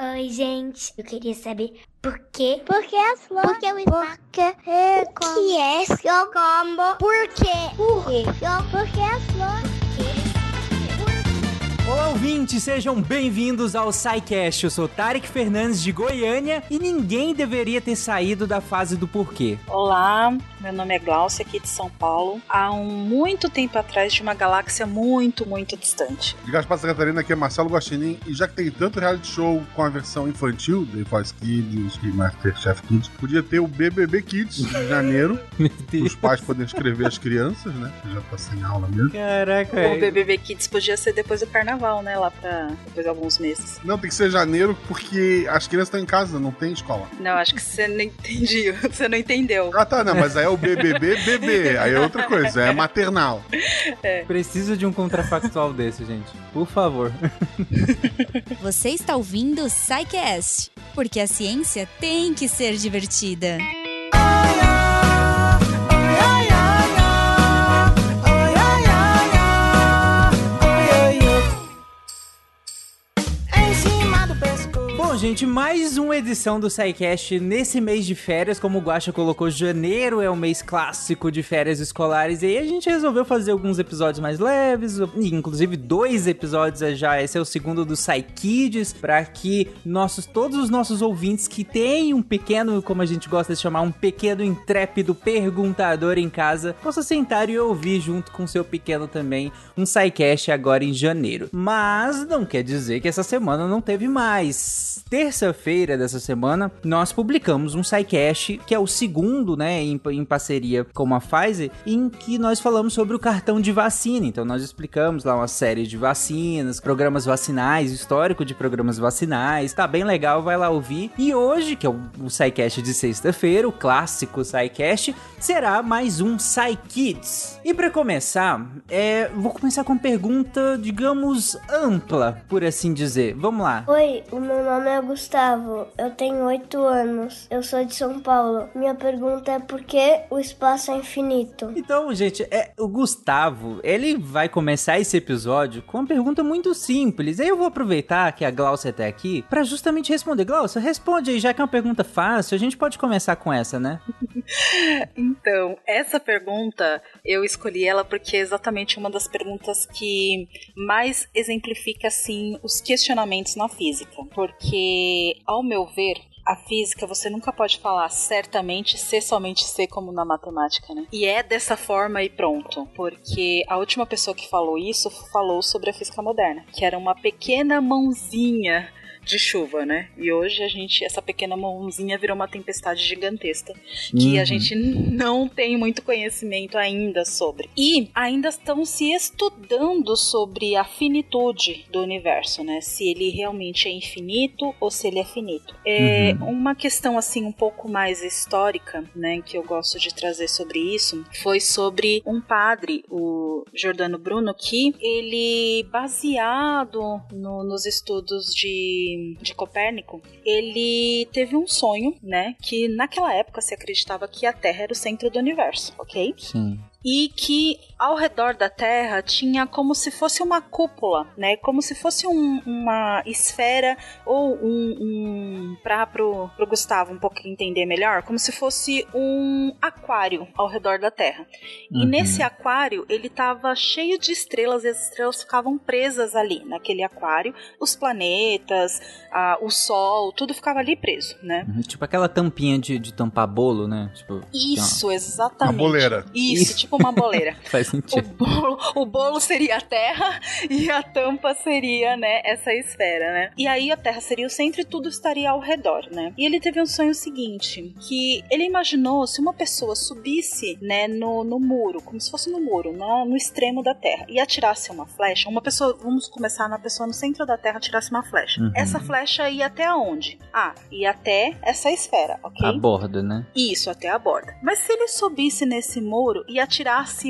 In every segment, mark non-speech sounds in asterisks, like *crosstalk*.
Oi, gente. Eu queria saber por quê? Por que as flores? Por que o espaço? É O que é seu combo? Por quê? Por quê? Por que as flores? Olá, ouvintes, sejam bem-vindos ao SciCast. Eu sou Tarek Fernandes de Goiânia e ninguém deveria ter saído da fase do porquê. Olá, meu nome é Glaucia, aqui de São Paulo. Há um muito tempo atrás de uma galáxia muito, muito distante. De Gaspar Santa Catarina, aqui é Marcelo Guaxinim. E já que tem tanto reality show com a versão infantil, The Voice Kids e Masterchef Kids, podia ter o BBB Kids de *laughs* janeiro, os pais poderem escrever as crianças, né? Que já tá sem aula mesmo. Caraca, O é. BBB Kids podia ser depois do carnaval, né? Lá pra depois de alguns meses. Não, tem que ser janeiro porque as crianças estão em casa, não tem escola. Não, acho que você não entendi. *laughs* Você não entendeu. Ah, tá, não, mas aí é o BBB bebê, aí é outra coisa, é maternal. Preciso de um contrafactual *laughs* desse, gente. Por favor. Você está ouvindo o SciCast, porque a ciência tem que ser divertida. Em Bom, gente, mais uma edição do SciCast nesse mês de férias. Como o Guaxa colocou, janeiro é o mês clássico de férias escolares. E aí a gente resolveu fazer alguns episódios mais leves, inclusive dois episódios já. Esse é o segundo do SciKids, para que nossos, todos os nossos ouvintes que têm um pequeno, como a gente gosta de chamar, um pequeno intrépido perguntador em casa, possam sentar e ouvir junto com seu pequeno também um SciCast agora em janeiro. Mas não quer dizer que essa semana não teve mais. Terça-feira dessa semana, nós publicamos um SciCast, que é o segundo, né, em, em parceria com a Pfizer, em que nós falamos sobre o cartão de vacina. Então, nós explicamos lá uma série de vacinas, programas vacinais, histórico de programas vacinais. Tá bem legal, vai lá ouvir. E hoje, que é o, o de sexta-feira, o clássico SciCast, será mais um SciKids. E para começar, é, vou começar com uma pergunta, digamos, ampla, por assim dizer. Vamos lá. Oi, o meu nome é Gustavo. Eu tenho 8 anos. Eu sou de São Paulo. Minha pergunta é por que o espaço é infinito? Então, gente, é, o Gustavo, ele vai começar esse episódio com uma pergunta muito simples. Aí eu vou aproveitar que a Glaucia tá aqui pra justamente responder. Glaucia, responde aí, já que é uma pergunta fácil, a gente pode começar com essa, né? *laughs* Então, essa pergunta, eu escolhi ela porque é exatamente uma das perguntas que mais exemplifica, assim, os questionamentos na física. Porque, ao meu ver, a física você nunca pode falar certamente ser somente ser como na matemática, né? E é dessa forma e pronto. Porque a última pessoa que falou isso falou sobre a física moderna, que era uma pequena mãozinha de chuva, né? E hoje a gente, essa pequena mãozinha virou uma tempestade gigantesca que a Uhum. gente não tem muito conhecimento ainda sobre. E ainda estão se estudando sobre a finitude do universo, né? Se ele realmente é infinito ou se ele é finito. É uma questão assim um pouco mais histórica, né, que eu gosto de trazer sobre isso, foi sobre um padre, o Giordano Bruno, que ele baseado no- nos estudos de, de Copérnico, ele teve um sonho, né, que naquela época se acreditava que a Terra era o centro do universo, ok? Sim. E que ao redor da Terra tinha como se fosse uma cúpula, né? Como se fosse um- uma esfera ou um, um para pro, pro Gustavo um pouco entender melhor, como se fosse um aquário ao redor da Terra. E Uhum. nesse aquário ele estava cheio de estrelas e as estrelas ficavam presas ali naquele aquário, os planetas, a- o Sol, tudo ficava ali preso, né? Uhum, Tipo aquela tampinha de, de tampar bolo, né? Tipo, Isso, exatamente. Uma boleira. Isso, Isso. tipo uma boleira. *laughs* faz O sentido. bolo, o bolo seria a Terra e a tampa seria, né, essa esfera, né? E aí a Terra seria o centro e tudo estaria ao redor, né? E ele teve um sonho seguinte, que ele imaginou se uma pessoa subisse, né, no, no muro, como se fosse no muro, no, no extremo da Terra, e atirasse uma flecha, uma pessoa, vamos começar na pessoa no centro da Terra, atirasse uma flecha. Uhum. Essa flecha ia até onde? Ah, ia até essa esfera, ok? A borda, né? Isso, até a borda. Mas se ele subisse nesse muro e atirasse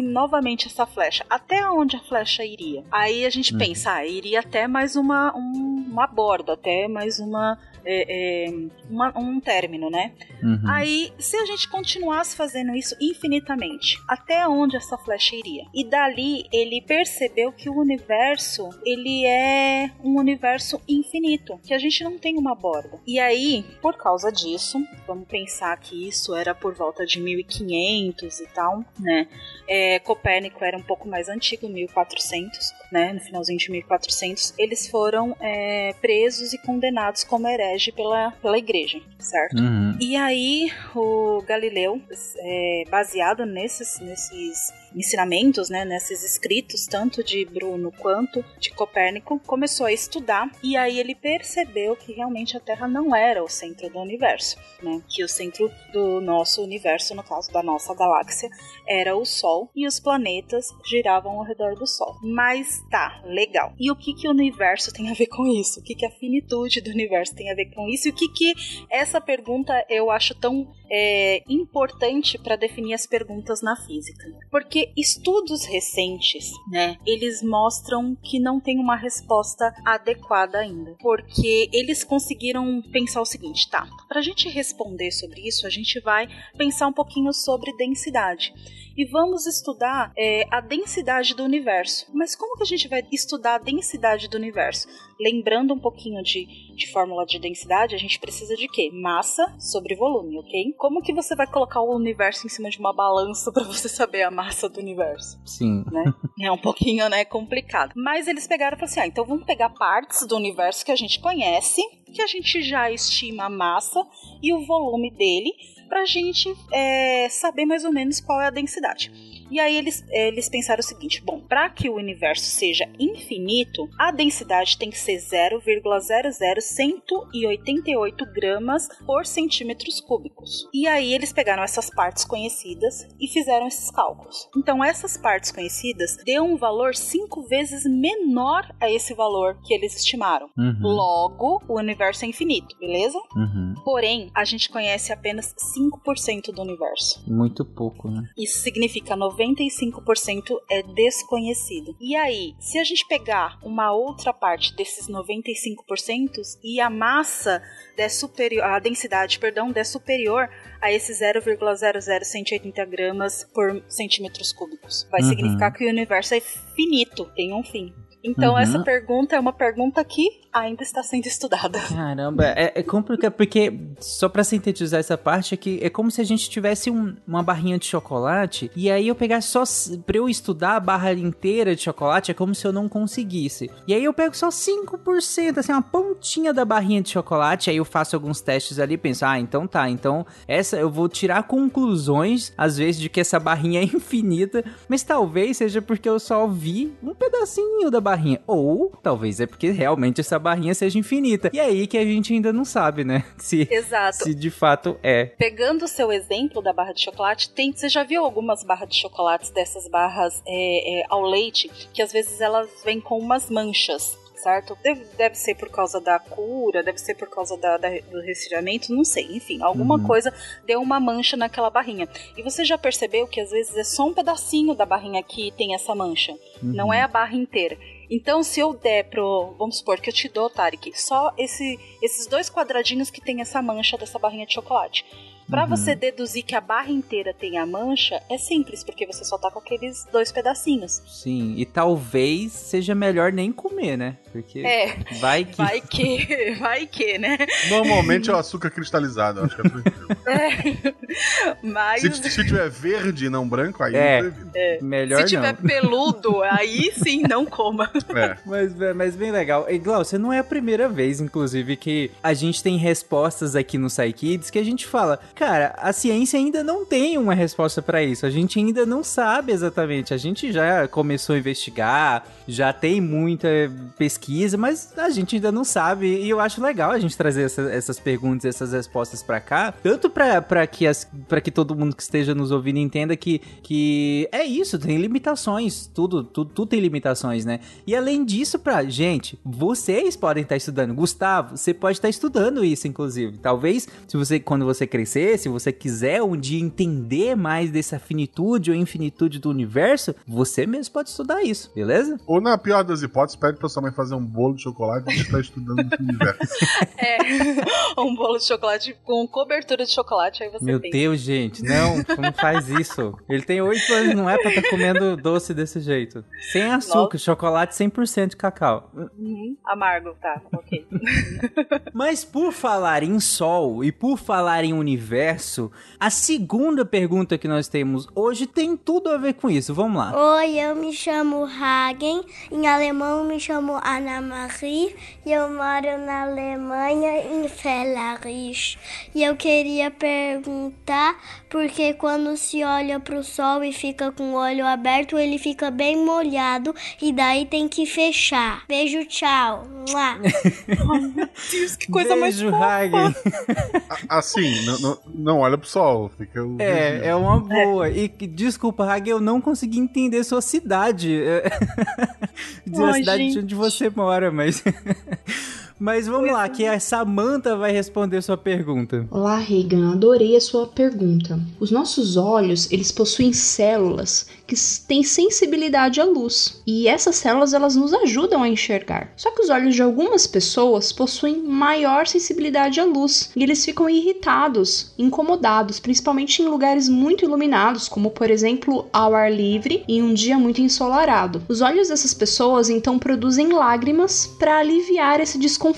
novamente essa flecha, até onde a flecha iria? Aí a gente Hum. pensa, ah, iria até mais uma, um- uma borda, até mais uma, é, é, uma um término, né? Uhum. Aí, se a gente continuasse fazendo isso infinitamente, até onde essa flecha iria? E dali ele percebeu que o universo ele é um universo infinito, que a gente não tem uma borda. E aí, por causa disso, vamos pensar que isso era por volta de 1500 e tal, né? É, Copérnico era um pouco mais antigo, 1400, né? No finalzinho de 1400, eles foram é, presos e condenados como pela, pela igreja, certo? Uhum. E aí o Galileu, é, baseado nesses, nesses ensinamentos, né, nesses escritos, tanto de Bruno quanto de Copérnico, começou a estudar e aí ele percebeu que realmente a Terra não era o centro do universo, né, que o centro do nosso universo, no caso da nossa galáxia, era o Sol e os planetas giravam ao redor do Sol. Mas tá, legal. E o que que o universo tem a ver com isso? O que que a finitude do universo tem a ver com isso? E o que que essa pergunta eu acho tão é, importante para definir as perguntas na física? Porque estudos recentes, né, eles mostram que não tem uma resposta adequada ainda. Porque eles conseguiram pensar o seguinte, tá? Para a gente responder sobre isso, a gente vai pensar um pouquinho sobre densidade e vamos estudar é, a densidade do universo. Mas como que a gente vai estudar a densidade do universo? Lembrando um pouquinho de, de fórmula de densidade, a gente precisa de quê? Massa sobre volume, ok? Como que você vai colocar o universo em cima de uma balança para você saber a massa do universo? Sim. Né? É um pouquinho, né, complicado. Mas eles pegaram e falaram assim, ah, então vamos pegar partes do universo que a gente conhece, que a gente já estima a massa e o volume dele, pra gente é, saber mais ou menos qual é a densidade. E aí eles, eles pensaram o seguinte: bom, para que o universo seja infinito, a densidade tem que ser 0,00188 gramas por centímetros cúbicos. E aí eles pegaram essas partes conhecidas e fizeram esses cálculos. Então essas partes conhecidas deu um valor cinco vezes menor a esse valor que eles estimaram. Uhum. Logo, o universo é infinito, beleza? Uhum. Porém, a gente conhece apenas 5% do universo. Muito pouco, né? Isso significa 95% é desconhecido. E aí, se a gente pegar uma outra parte desses 95% e a massa der superior, a densidade, perdão, der superior a esse 0,00180 gramas por centímetros cúbicos, vai Uhum. significar que o universo é finito, tem um fim. Então Uhum. essa pergunta é uma pergunta que ainda está sendo estudada. Caramba, é, é complicado, porque só pra sintetizar essa parte aqui, é como se a gente tivesse um- uma barrinha de chocolate e aí eu pegasse só, pra eu estudar a barra inteira de chocolate, é como se eu não conseguisse. E aí eu pego só 5%, assim, uma pontinha da barrinha de chocolate, aí eu faço alguns testes ali e penso, ah, então tá, então essa eu vou tirar conclusões, às vezes, de que essa barrinha é infinita, mas talvez seja porque eu só vi um pedacinho da barrinha, ou talvez é porque realmente essa barrinha seja infinita. E aí que a gente ainda não sabe, né? *laughs* Se, Exato. se de fato é. Pegando o seu exemplo da barra de chocolate, tem, você já viu algumas barras de chocolates dessas barras é, é, ao leite, que às vezes elas vêm com umas manchas. Certo? Deve, deve ser por causa da cura, deve ser por causa da, da- do resfriamento, não sei. Enfim, alguma Uhum. coisa deu uma mancha naquela barrinha. E você já percebeu que às vezes é só um pedacinho da barrinha que tem essa mancha, não é a barra inteira. Então, se eu der pro. Vamos supor que eu te dou, Tarek, só esse, esses dois quadradinhos que tem essa mancha dessa barrinha de chocolate. Pra Uhum. você deduzir que a barra inteira tem a mancha, é simples, porque você só tá com aqueles dois pedacinhos. Sim, e talvez seja melhor nem comer, né? Porque É, vai que. vai que, *laughs* vai que, né? Normalmente é o açúcar cristalizado, eu acho que é tranquilo. *laughs* Mas se, se tiver verde e não branco, aí É. não evita. Melhor se tiver não. *laughs* peludo, aí sim, não coma. É. Mas, mas bem legal. E Glaucia, não é a primeira vez, inclusive, que a gente tem respostas aqui no Psykids que a gente fala, cara, a ciência ainda não tem uma resposta pra isso. A gente ainda não sabe exatamente. A gente já começou a investigar, já tem muita pesquisa, mas a gente ainda não sabe. E eu acho legal a gente trazer essa- essas perguntas, essas respostas pra cá, tanto pra, que as, pra que todo mundo que esteja nos ouvindo entenda que, que é isso, tem limitações. Tudo, tudo, tudo tem limitações, né? E além disso, pra gente, vocês podem estar estudando. Gustavo, você pode estar estudando isso, inclusive. Talvez, se você, quando você crescer você, se você quiser um dia entender mais dessa finitude ou infinitude do universo, você mesmo pode estudar isso, beleza? Ou na pior das hipóteses, pede pra sua mãe fazer um bolo de chocolate e você tá estudando o universo. *laughs* É, um bolo de chocolate com cobertura de chocolate, aí você Meu pensa. Deus, gente, não, não faz isso. Ele tem oito anos, não é pra estar comendo doce desse jeito. Sem açúcar, chocolate 100% de cacau. Uhum, amargo, tá, ok. Mas por falar em Sol e por falar em universo, a segunda pergunta que nós temos hoje tem tudo a ver com isso. Vamos lá. Oi, eu me chamo Hagen, em alemão me chamo Anna Marie e eu moro na Alemanha, em Fellerich. E eu queria perguntar porque quando se olha para o sol e fica com o olho aberto, ele fica bem molhado e daí tem que fechar. Beijo, tchau. Mua. *laughs* Deus, que coisa mais Beijo, fofa. Hagen. *laughs* Assim, não, não, não olha pro sol. Fica o É, é uma boa. E desculpa, Hagen, eu não consegui entender sua cidade. *laughs* É, Dizer a cidade gente. onde você mora, mas. Mas vamos lá, que a Samantha vai responder sua pergunta. Olá, Regan, adorei a sua pergunta. Os nossos olhos, eles possuem células que têm sensibilidade à luz, e essas células elas nos ajudam a enxergar. Só que os olhos de algumas pessoas possuem maior sensibilidade à luz, e eles ficam irritados, incomodados, principalmente em lugares muito iluminados, como por exemplo ao ar livre em um dia muito ensolarado. Os olhos dessas pessoas então produzem lágrimas para aliviar esse desconforto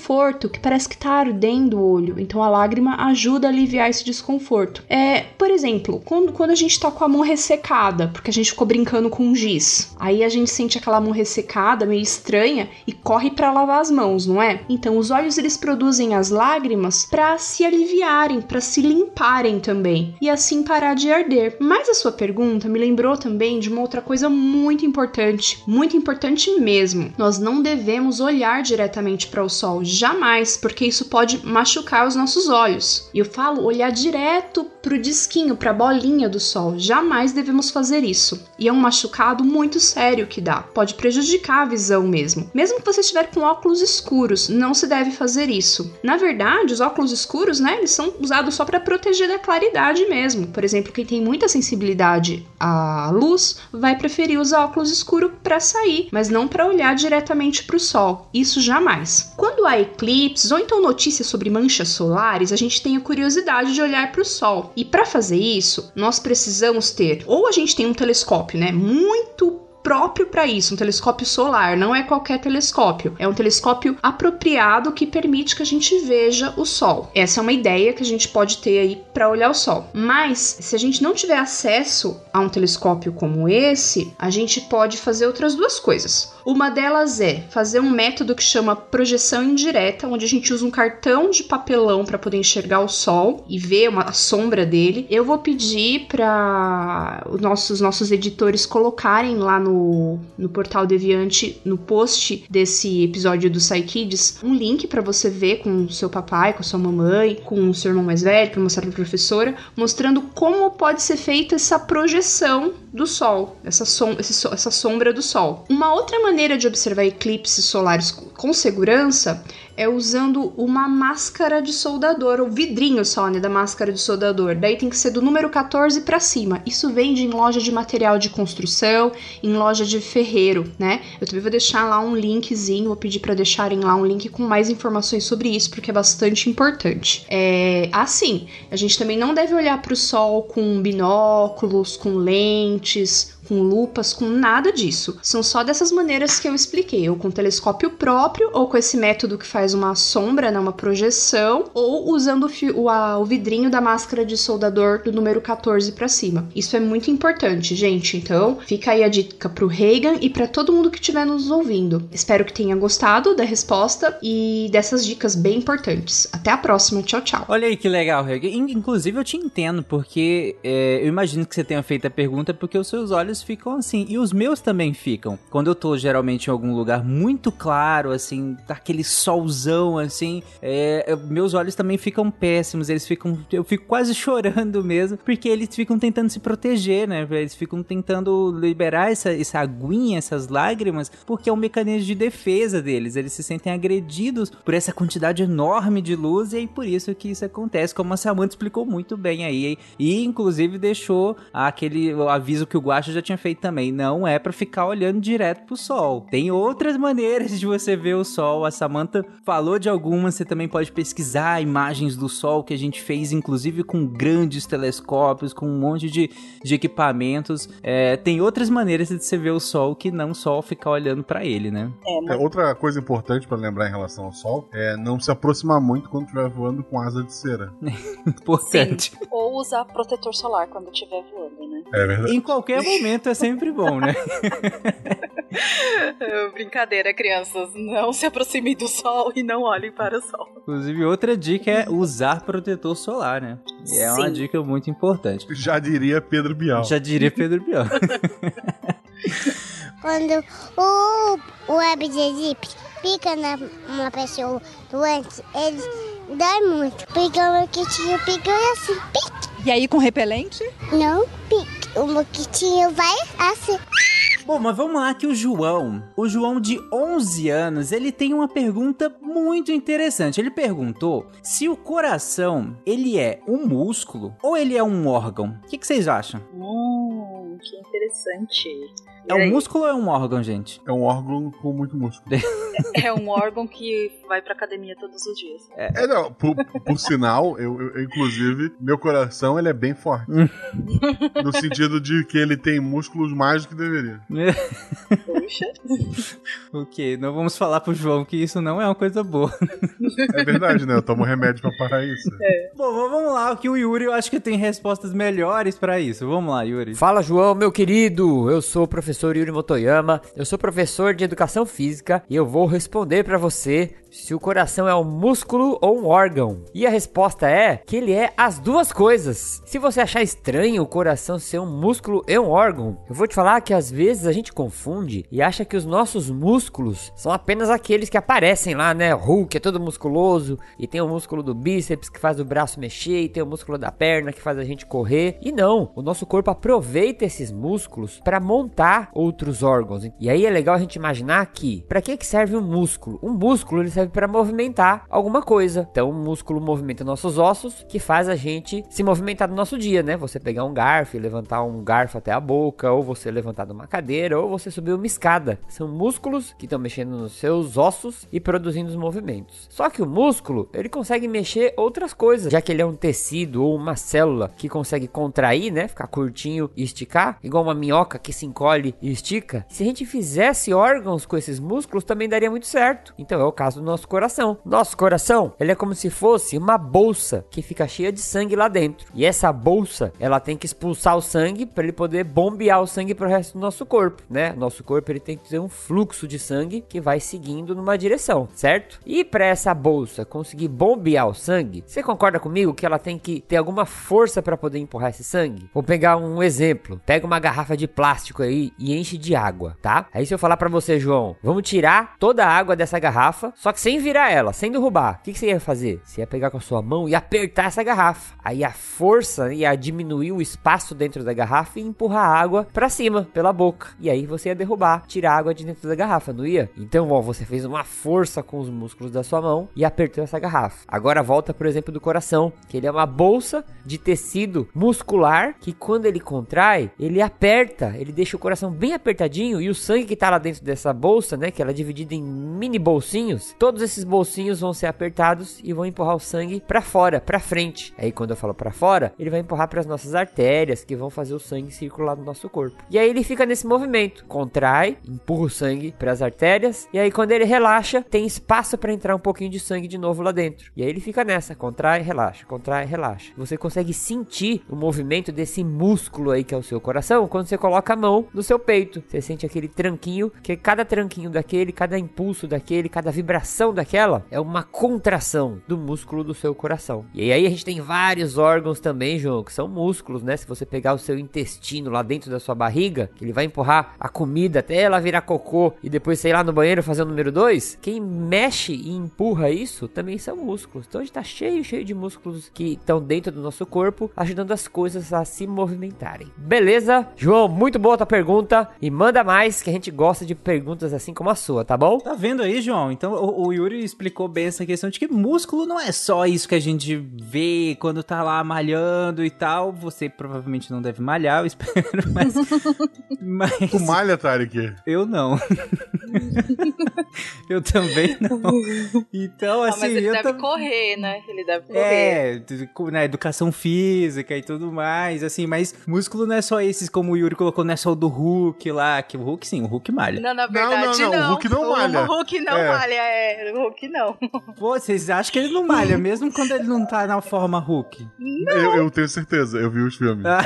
que parece que tá ardendo o olho. Então a lágrima ajuda a aliviar esse desconforto. É, por exemplo, quando, quando a gente tá com a mão ressecada, porque a gente ficou brincando com giz, aí a gente sente aquela mão ressecada, meio estranha, e corre para lavar as mãos, não é? Então os olhos eles produzem as lágrimas para se aliviarem, para se limparem também, e assim parar de arder. Mas a sua pergunta me lembrou também de uma outra coisa muito importante, muito importante mesmo. Nós não devemos olhar diretamente para o sol, jamais, porque isso pode machucar os nossos olhos. E eu falo olhar direto pro disquinho, pra bolinha do sol. Jamais devemos fazer isso. E é um machucado muito sério que dá. Pode prejudicar a visão mesmo. Mesmo que você estiver com óculos escuros, não se deve fazer isso. Na verdade, os óculos escuros, né, eles são usados só para proteger da claridade mesmo. Por exemplo, quem tem muita sensibilidade à luz vai preferir usar óculos escuros para sair, mas não para olhar diretamente para o sol. Isso jamais. Quando há eclipses ou então notícias sobre manchas solares, a gente tem a curiosidade de olhar para o sol. E para fazer isso, nós precisamos ter ou a gente tem um telescópio, né, muito próprio para isso, um telescópio solar, não é qualquer telescópio, é um telescópio apropriado que permite que a gente veja o sol. Essa é uma ideia que a gente pode ter aí para olhar o sol. Mas se a gente não tiver acesso a um telescópio como esse, a gente pode fazer outras duas coisas. Uma delas é fazer um método que chama projeção indireta, onde a gente usa um cartão de papelão para poder enxergar o sol e ver uma, a sombra dele. Eu vou pedir para os nossos, nossos editores colocarem lá no, no portal Deviante, no post desse episódio do Psykids, um link para você ver com seu papai, com sua mamãe, com o seu irmão mais velho, para mostrar para a professora, mostrando como pode ser feita essa projeção do sol, essa, som essa sombra do sol. Uma outra maneira de observar eclipses solares com segurança é usando uma máscara de soldador, o vidrinho só, né, da máscara de soldador. Daí tem que ser do número 14 para cima. Isso vende em loja de material de construção, em loja de ferreiro, né? Eu também vou deixar lá um linkzinho, vou pedir para deixarem lá um link com mais informações sobre isso, porque é bastante importante. É assim, a gente também não deve olhar para o sol com binóculos, com lentes, com lupas, com nada disso. São só dessas maneiras que eu expliquei, ou com telescópio próprio, ou com esse método que faz uma sombra, né, uma projeção, ou usando o, o, a- o vidrinho da máscara de soldador do número 14 para cima. Isso é muito importante, gente. Então, fica aí a dica pro Reagan e para todo mundo que estiver nos ouvindo. Espero que tenha gostado da resposta e dessas dicas bem importantes. Até a próxima, tchau, tchau. Olha aí que legal, Reg. In- Inclusive eu te entendo, porque é, eu imagino que você tenha feito a pergunta porque os seus olhos ficam assim. E os meus também ficam. Quando eu tô geralmente em algum lugar muito claro, assim, aquele solzão, assim, é, meus olhos também ficam péssimos. Eles ficam. Eu fico quase *laughs* chorando mesmo, porque eles ficam tentando se proteger, né? Eles ficam tentando liberar essa, essa aguinha, essas lágrimas, porque é um mecanismo de defesa deles. Eles se sentem agredidos por essa quantidade enorme de luz e é por isso que isso acontece, como a Samantha explicou muito bem aí. E inclusive deixou aquele aviso que o Guacha já tinha feito também. Não é para ficar olhando direto pro sol. Tem outras maneiras de você ver o sol. A Samantha falou de algumas, você também pode pesquisar imagens do sol que a gente fez, inclusive com grandes telescópios, com um monte de, de equipamentos. É, tem outras maneiras de você ver o sol que não só ficar olhando para ele, né? É, outra coisa importante para lembrar em relação ao sol é não se aproximar muito quando estiver voando com asa de cera. *laughs* Importante. Sim. Ou usar protetor solar quando estiver voando, né? É verdade. Em qualquer momento é sempre bom, né? *laughs* Brincadeira, crianças. Não se aproximem do sol e não olhem para o sol. Inclusive, outra dica é usar protetor solar, né? E é uma Sim. dica muito importante. Já diria Pedro Bial. Já diria Pedro Bial. *laughs* Quando o, o web de Egipto pica na uma pessoa doente, ele dói muito. Porque o moquitinho pica assim, pique. E aí com repelente? Não pique. O moquitinho vai assim. Bom, mas vamos lá que o João, o João de 11 anos, ele tem uma pergunta muito interessante. Ele perguntou se o coração, ele é um músculo ou ele é um órgão. O que, que vocês acham? Hum, que interessante. É um músculo ou é um órgão, gente? É um órgão com muito músculo. *laughs* É um órgão que vai pra academia todos os dias. É, não, por, por sinal, eu, eu- inclusive, meu coração ele é bem forte. no sentido de que ele tem músculos mais do que deveria. Puxa. *laughs* ok, não vamos falar pro João que isso não é uma coisa boa. É verdade, né? Eu tomo remédio pra parar isso. Bom, mas vamos lá, que o Yuri eu acho que tem respostas melhores pra isso. Vamos lá, Yuri. Fala, João, meu querido. Eu sou o professor Yuri Motoyama. Eu sou professor de educação física e eu vou responder pra você se o coração é um músculo ou um órgão. E a resposta é que ele é as duas coisas. Se você achar estranho o coração ser um músculo e um órgão, eu vou te falar que às vezes a gente confunde e acha que os nossos músculos são apenas aqueles que aparecem lá, né? Hulk é todo musculoso e tem o músculo do bíceps que faz o braço mexer e tem o músculo da perna que faz a gente correr. E não, o nosso corpo aproveita esses músculos para montar outros órgãos. E aí é legal a gente imaginar que para que que serve um músculo? Um músculo ele serve para movimentar alguma coisa. Então, o músculo movimenta nossos ossos, que faz a gente se movimentar no nosso dia, né? Você pegar um garfo e levantar um garfo até a boca, ou você levantar de uma cadeira, ou você subir uma escada. São músculos que estão mexendo nos seus ossos e produzindo os movimentos. Só que o músculo, ele consegue mexer outras coisas, já que ele é um tecido ou uma célula que consegue contrair, né? Ficar curtinho e esticar, igual uma minhoca que se encolhe e estica. Se a gente fizesse órgãos com esses músculos, também daria muito certo. Então é o caso do nosso coração. Nosso coração, ele é como se fosse uma bolsa que fica cheia de sangue lá dentro. E essa bolsa, ela tem que expulsar o sangue para ele poder bombear o sangue para o resto do nosso corpo, né? Nosso corpo ele tem que ter um fluxo de sangue que vai seguindo numa direção, certo? E para essa bolsa conseguir bombear o sangue, você concorda comigo que ela tem que ter alguma força para poder empurrar esse sangue? Vou pegar um exemplo. Pega uma garrafa de plástico aí e enche de água, tá? Aí se eu falar para você, João, vamos tirar toda a água dessa garrafa, só que sem virar ela, sem derrubar. O que, que você ia fazer? Você ia pegar com a sua mão e apertar essa garrafa. Aí a força ia diminuir o espaço dentro da garrafa e empurrar a água para cima pela boca. E aí você ia derrubar, tirar a água de dentro da garrafa, não ia? Então, ó, você fez uma força com os músculos da sua mão e apertou essa garrafa. Agora volta pro exemplo do coração, que ele é uma bolsa de tecido muscular que quando ele contrai, ele aperta, ele deixa o coração bem apertadinho e o sangue que tá lá dentro dessa bolsa, né, que ela é dividida em mini bolsinhos, todos esses bolsinhos vão ser apertados e vão empurrar o sangue para fora, para frente. Aí quando eu falo para fora, ele vai empurrar para as nossas artérias que vão fazer o sangue circular no nosso corpo. E aí ele fica nesse movimento, contrai, empurra o sangue para as artérias e aí quando ele relaxa, tem espaço para entrar um pouquinho de sangue de novo lá dentro. E aí ele fica nessa, contrai, relaxa, contrai, relaxa. Você consegue sentir o movimento desse músculo aí que é o seu coração coração quando você coloca a mão no seu peito. Você sente aquele tranquinho, que cada tranquinho daquele, cada impulso daquele, cada vibração daquela é uma contração do músculo do seu coração. E aí a gente tem vários órgãos também, João, que são músculos, né? Se você pegar o seu intestino lá dentro da sua barriga, que ele vai empurrar a comida até ela virar cocô e depois sei lá no banheiro fazer o número 2, quem mexe e empurra isso também são músculos. Então a gente tá cheio, cheio de músculos que estão dentro do nosso corpo, ajudando as coisas a se movimentarem. Beleza? João, muito boa a tua pergunta e manda mais que a gente gosta de perguntas assim como a sua, tá bom? Tá vendo aí, João? Então o, o Yuri explicou bem essa questão de que músculo não é só isso que a gente vê quando tá lá malhando e tal. Você provavelmente não deve malhar, eu *laughs* espero, mas. mas... Tu malha, Tarek? Eu não. *laughs* *laughs* eu também não. Então, assim. Ah, mas ele eu deve tam- correr, né? Ele deve correr. É, tu- na educação física e tudo mais, assim, mas músculo não é só esses, como o Yuri colocou, não é só o do Hulk lá, que o Hulk sim, o Hulk malha. Não, na Não, verdade não, não, o Hulk não malha. O Hulk não É. malha, é. O Hulk não. *laughs* Pô, vocês acham que ele não malha, mesmo quando ele não tá na forma Hulk? Eu, eu tenho certeza, eu vi os filmes. Ah,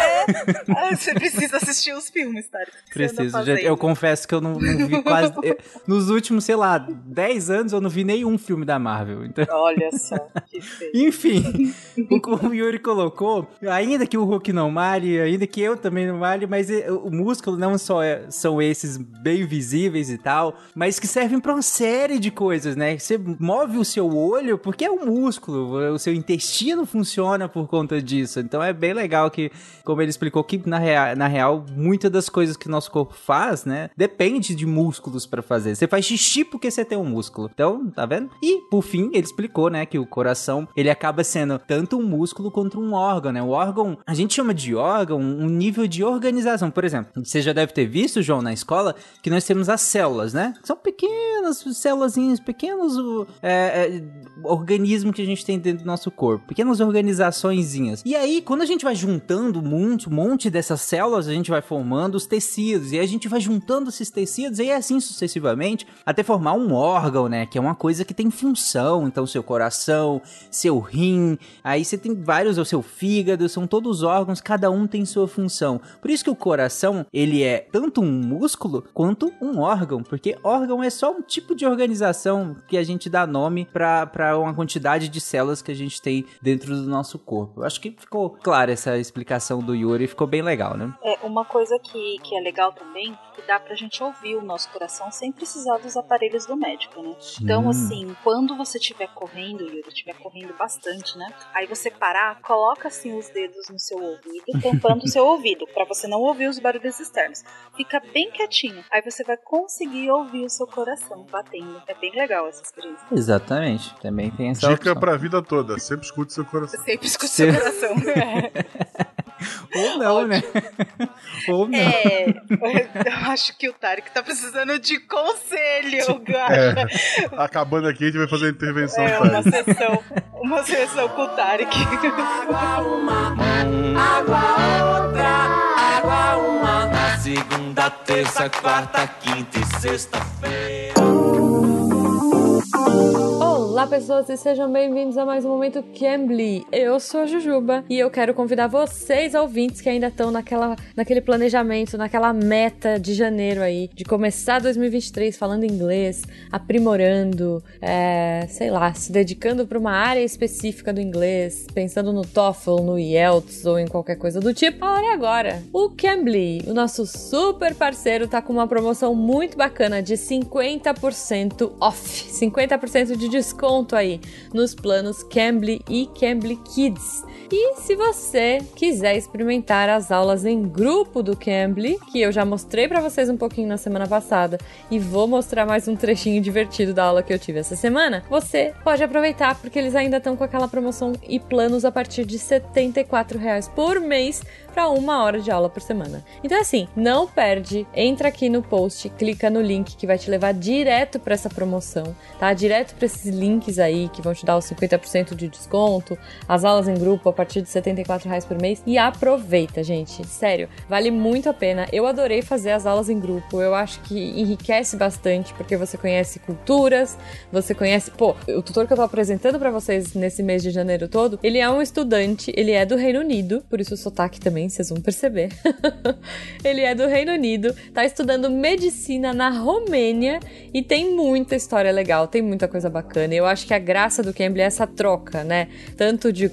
Ah, Você precisa assistir os filmes, anda Preciso, gente. Eu confesso que eu não, não vi quase. *laughs* eu- nos últimos, sei lá, 10 anos eu não vi nenhum filme da Marvel. Então. Olha só. *laughs* Enfim, o como o Yuri colocou, ainda que o Hulk não malhe, ainda que eu também não malhe, mas o músculo não só é- são esses bem visíveis e tal, mas que servem pra uma série de coisas, né? Você move o seu olho porque é um músculo, o seu intestino funciona por conta disso. Então é bem legal que, como ele explicou, que na real, na real muitas das coisas que nosso corpo faz, né, depende de músculos pra fazer. Você faz xixi porque você tem um músculo. Então, tá vendo? E, por fim, ele explicou, né, que o coração, ele acaba sendo tanto um músculo quanto um órgão, né? O órgão, a gente chama de órgão um nível de organização. Por exemplo, você já deve ter visto, João, na escola, que nós temos as células, né? São pequenas célulazinhas, pequenos é, é, organismos que a gente tem dentro do nosso corpo. Pequenas organizaçõezinhas. E aí, quando a gente vai juntando um monte, um monte dessas células, a gente vai formando os tecidos. E a gente vai juntando esses tecidos e assim sucessivamente, até formar um órgão, né? Que é uma coisa que tem função. Então, seu coração, seu rim, aí você tem vários, o seu fígado, são todos órgãos, cada um tem sua função. Por isso que o coração, ele é tanto um músculo quanto um órgão, porque órgão é só um tipo de organização que a gente dá nome para uma quantidade de células que a gente tem dentro do nosso corpo. Eu acho que ficou clara essa explicação do Yuri, ficou bem legal, né? É, uma coisa que, que é legal também, que dá pra gente ouvir o nosso coração sem precisar dos aparelhos do médico, né? Então, assim, quando você estiver correndo, Yuri, estiver correndo bastante, né? Aí você parar, coloca assim os dedos no seu ouvido, tampando o seu *laughs* ouvido, pra você não ouvir os barulhos externos. Fica bem quietinho. Aí você vai conseguir ouvir o seu coração batendo. É bem legal essa experiência. Exatamente, também tem essa Dica opção. pra vida toda, sempre escute seu coração. sempre escuta Sim. seu coração. *laughs* *laughs* Ou não, né? *laughs* Ou não. É, eu acho que o Tarek tá precisando de conselho, cara. É, acabando aqui, a gente vai fazer a intervenção. É uma Tarek. sessão, uma sessão com o Tarek. Na segunda, terça, quarta, quinta e sexta-feira. Olá, pessoas, e sejam bem-vindos a mais um Momento Cambly. Eu sou a Jujuba e eu quero convidar vocês, ouvintes, que ainda estão naquela, naquele planejamento, naquela meta de janeiro aí, de começar 2023 falando inglês, aprimorando, é, sei lá, se dedicando para uma área específica do inglês, pensando no TOEFL, no IELTS ou em qualquer coisa do tipo. A hora é agora. O Cambly, o nosso super parceiro, tá com uma promoção muito bacana de 50% off, 50% de desconto aí nos planos Cambly e Cambly Kids. E se você quiser experimentar as aulas em grupo do Cambly, que eu já mostrei pra vocês um pouquinho na semana passada e vou mostrar mais um trechinho divertido da aula que eu tive essa semana, você pode aproveitar porque eles ainda estão com aquela promoção e planos a partir de 74 reais por mês para uma hora de aula por semana. Então assim, não perde, entra aqui no post, clica no link que vai te levar direto para essa promoção, tá? Direto para esses links aí que vão te dar os 50% de desconto, as aulas em grupo a partir de 74 reais por mês. E aproveita, gente. Sério, vale muito a pena. Eu adorei fazer as aulas em grupo. Eu acho que enriquece bastante, porque você conhece culturas, você conhece. Pô, o tutor que eu tô apresentando para vocês nesse mês de janeiro todo, ele é um estudante, ele é do Reino Unido, por isso o sotaque também, vocês vão perceber. *laughs* ele é do Reino Unido, tá estudando medicina na Romênia e tem muita história legal, tem muita coisa bacana. Eu acho que a graça do Cambly é essa troca, né? Tanto de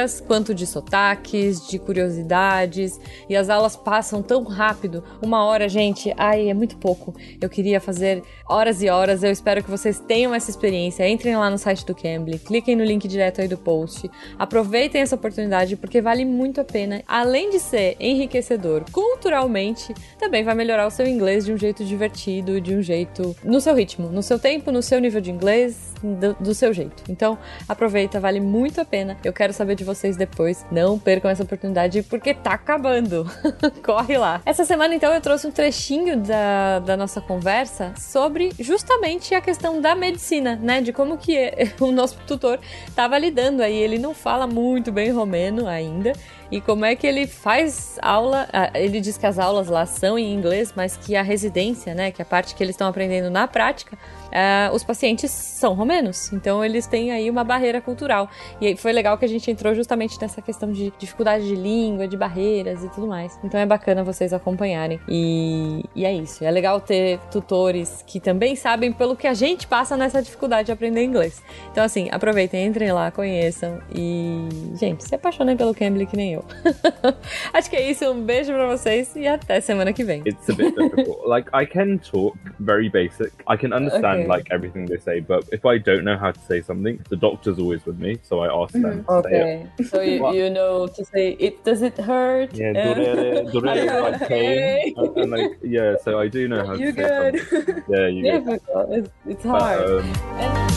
culturas, quanto de sotaques, de curiosidades. E as aulas passam tão rápido. Uma hora, gente, ai, é muito pouco. Eu queria fazer horas e horas. Eu espero que vocês tenham essa experiência. Entrem lá no site do Cambly, cliquem no link direto aí do post. Aproveitem essa oportunidade porque vale muito a pena. Além de ser enriquecedor culturalmente, também vai melhorar o seu inglês de um jeito divertido, de um jeito no seu ritmo, no seu tempo, no seu nível de inglês, do, do, seu jeito. Então, aproveita, vale muito a pena. Eu quero saber de vocês depois. Não percam essa oportunidade porque tá acabando. *laughs* Corre lá. Essa semana, então, eu trouxe um trechinho da, da nossa conversa sobre justamente a questão da medicina, né? De como que *laughs* o nosso tutor tava lidando aí. Ele não fala muito bem romeno ainda e como é que ele faz aula. Ah, ele diz que as aulas lá são em inglês, mas que a residência, né, que a parte que eles estão aprendendo na prática, uh, os pacientes são romenos. Então eles têm aí uma barreira cultural. E foi legal que a gente entrou justamente nessa questão de dificuldade de língua, de barreiras e tudo mais. Então é bacana vocês acompanharem. E, e é isso. É legal ter tutores que também sabem pelo que a gente passa nessa dificuldade de aprender inglês. Então, assim, aproveitem, entrem lá, conheçam. E, gente, se apaixonem pelo Cambly que nem eu. *laughs* Acho que é isso. Um beijo pra vocês e até semana que vem. It's a bit difficult. like, I can talk very basic. I can understand, Okay. like, everything they say, but if I don't know how to say something, the doctor's always with me, so I ask them to say it. Okay. So you, you know to say it does it hurt? Yeah, durere, durere *laughs* is like pain, and, and like yeah, so I do know how You to say good? something. Yeah, you good. Difficult. It's, it's But, hard. um,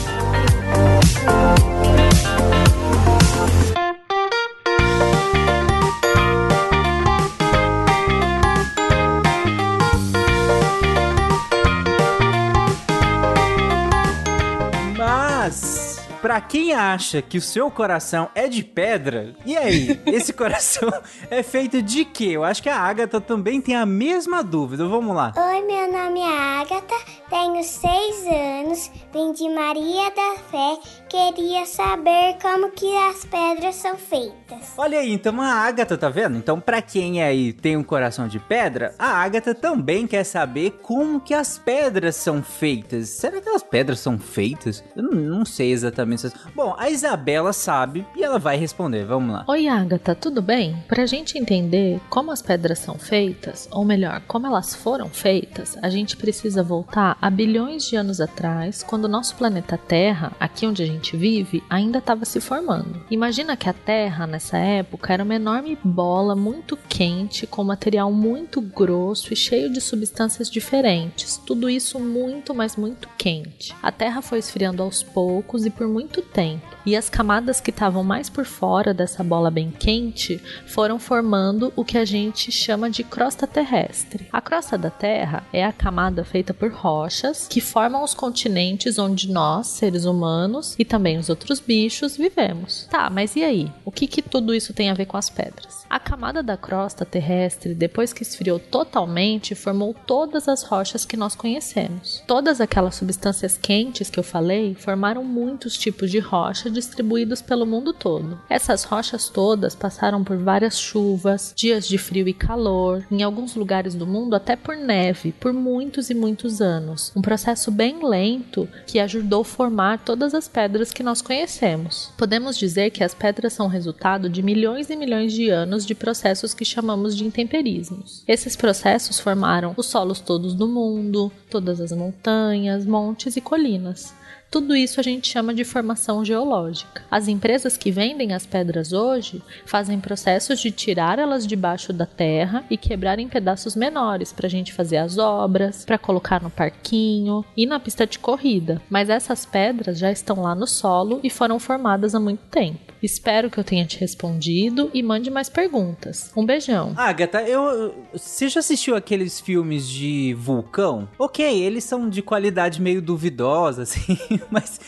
Mas, pra quem acha que o seu coração é de pedra, e aí? Esse *laughs* coração é feito de quê? Eu acho que a Agatha também tem a mesma dúvida. Vamos lá. Oi, meu nome é Agatha, tenho seis anos, vim de Maria da Fé, queria saber como que as pedras são feitas. Olha aí, então a Agatha, tá vendo? Então, pra quem aí tem um coração de pedra, a Agatha também quer saber como que as pedras são feitas. Será que as pedras são feitas? Eu não, sei exatamente. se- Bom, a Isabela sabe e ela vai responder. Vamos lá. Oi, Agatha, tudo bem? Pra gente entender como as pedras são feitas, ou melhor, como elas foram feitas, a gente precisa voltar a bilhões de anos atrás, quando o nosso planeta Terra, aqui onde a gente vive, ainda estava se formando. Imagina que a Terra, nessa época, era uma enorme bola muito quente, com material muito grosso e cheio de substâncias diferentes. Tudo isso muito, mas muito quente. A Terra foi esfriando aos poucos e por muito tempo. E as camadas que estavam mais por fora dessa bola bem quente foram formando o que a gente chama de crosta terrestre. A crosta da Terra é a camada feita por rochas que formam os continentes onde nós, seres humanos e também os outros bichos, vivemos. Tá, mas e aí? O que, que tudo isso tem a ver com as pedras? A camada da crosta terrestre, depois que esfriou totalmente, formou todas as rochas que nós conhecemos. Todas aquelas substâncias quentes que eu falei formaram muitos tipos de rocha distribuídos pelo mundo todo. Essas rochas todas passaram por várias chuvas, dias de frio e calor, em alguns lugares do mundo até por neve, por muitos e muitos anos. Um processo bem lento que ajudou a formar todas as pedras que nós conhecemos. Podemos dizer que as pedras são resultado de milhões e milhões de anos de processos que chamamos de intemperismos. Esses processos formaram os solos todos do mundo, todas as montanhas, montes e colinas. Tudo isso a gente chama de formação geológica. As empresas que vendem as pedras hoje fazem processos de tirar elas debaixo da terra e quebrar em pedaços menores para a gente fazer as obras, para colocar no parquinho e na pista de corrida. Mas essas pedras já estão lá no solo e foram formadas há muito tempo. Espero que eu tenha te respondido e mande mais perguntas. Um beijão. Agatha, eu. Você já assistiu aqueles filmes de vulcão? Ok, eles são de qualidade meio duvidosa, *laughs* assim, mas.